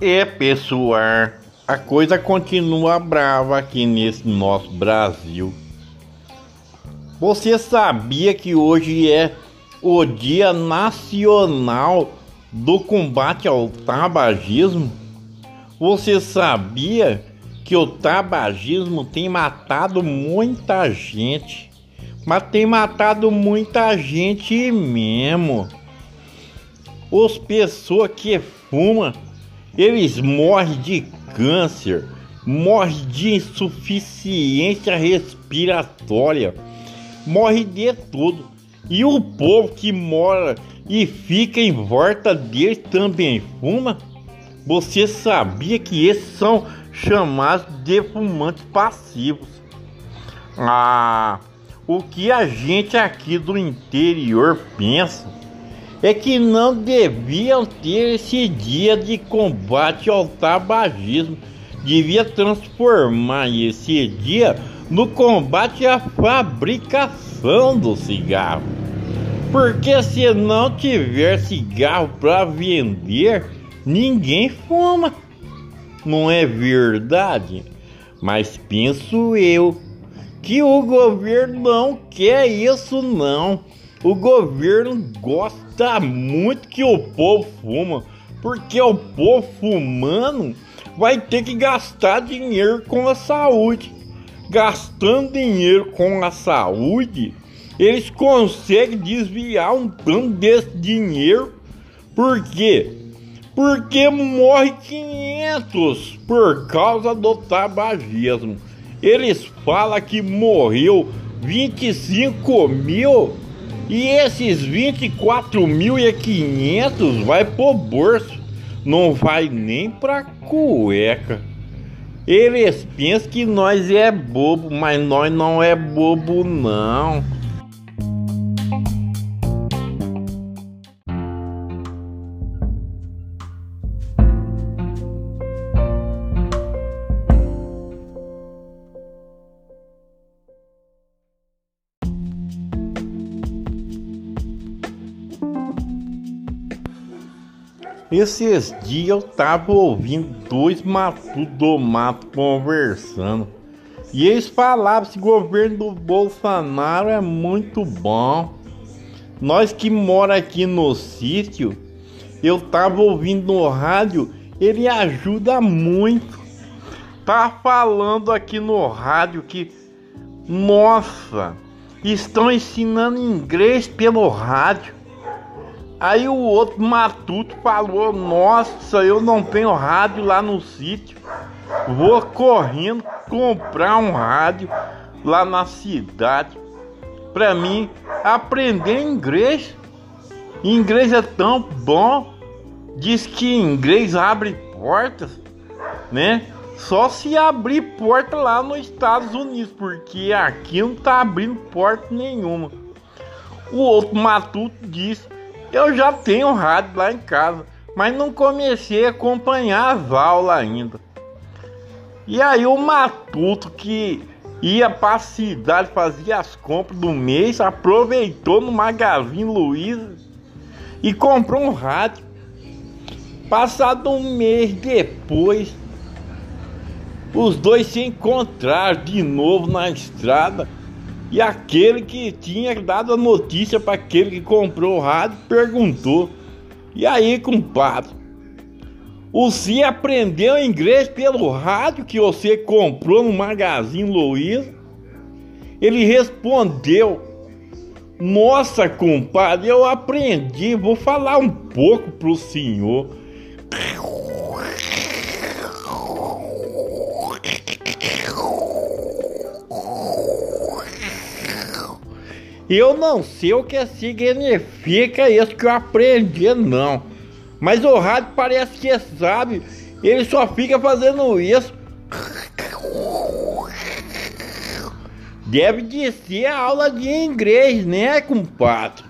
É, pessoal, a coisa continua brava aqui nesse nosso Brasil. Você sabia que hoje é o Dia Nacional do Combate ao Tabagismo? Você sabia que o tabagismo tem matado muita gente? Mas tem matado muita gente mesmo. As pessoas que fumam eles morrem de câncer, morrem de insuficiência respiratória, morrem de tudo. E o povo que mora e fica em volta deles também fuma? Você sabia que esses são chamados de fumantes passivos? Ah, o que a gente aqui do interior pensa é que não deviam ter esse dia de combate ao tabagismo. Devia transformar esse dia no combate à fabricação do cigarro. Porque se não tiver cigarro para vender, ninguém fuma. Não é verdade? Mas penso eu que o governo não quer isso não. O governo gosta muito que o povo fuma, porque o povo fumando vai ter que gastar dinheiro com a saúde. Gastando dinheiro com a saúde, eles conseguem desviar um tanto desse dinheiro. Por quê? Porque morre 500 por causa do tabagismo. Eles falam que morreu 25 mil e esses 24.500 vai pro bolso, não vai nem pra cueca. Eles pensam que nós é bobo, mas nós não é bobo não. Esses dias eu tava ouvindo dois matutos do mato conversando. E eles falavam que o governo do Bolsonaro é muito bom. Nós que mora aqui no sítio, eu tava ouvindo no rádio, ele ajuda muito. Tá falando aqui no rádio que, nossa, estão ensinando inglês pelo rádio. Aí o outro matuto falou: Nossa, eu não tenho rádio lá no sítio. Vou correndo comprar um rádio lá na cidade para mim aprender inglês. Inglês é tão bom. Diz que inglês abre portas, né? Só se abrir porta lá nos Estados Unidos, porque aqui não tá abrindo porta nenhuma. O outro matuto disse eu já tenho rádio lá em casa, mas não comecei a acompanhar as aulas ainda. E aí o matuto que ia para a cidade fazer as compras do mês, aproveitou no Magazine Luiza e comprou um rádio. Passado um mês depois, os dois se encontraram de novo na estrada e aquele que tinha dado a notícia para aquele que comprou o rádio perguntou: E aí, compadre? Você aprendeu inglês pelo rádio que você comprou no Magazine Luiza? Ele respondeu: Nossa, compadre, eu aprendi, vou falar um pouco pro senhor. Eu não sei o que significa isso que eu aprendi, não. Mas o rádio parece que sabe. Ele só fica fazendo isso. Deve de ser aula de inglês, né, compadre?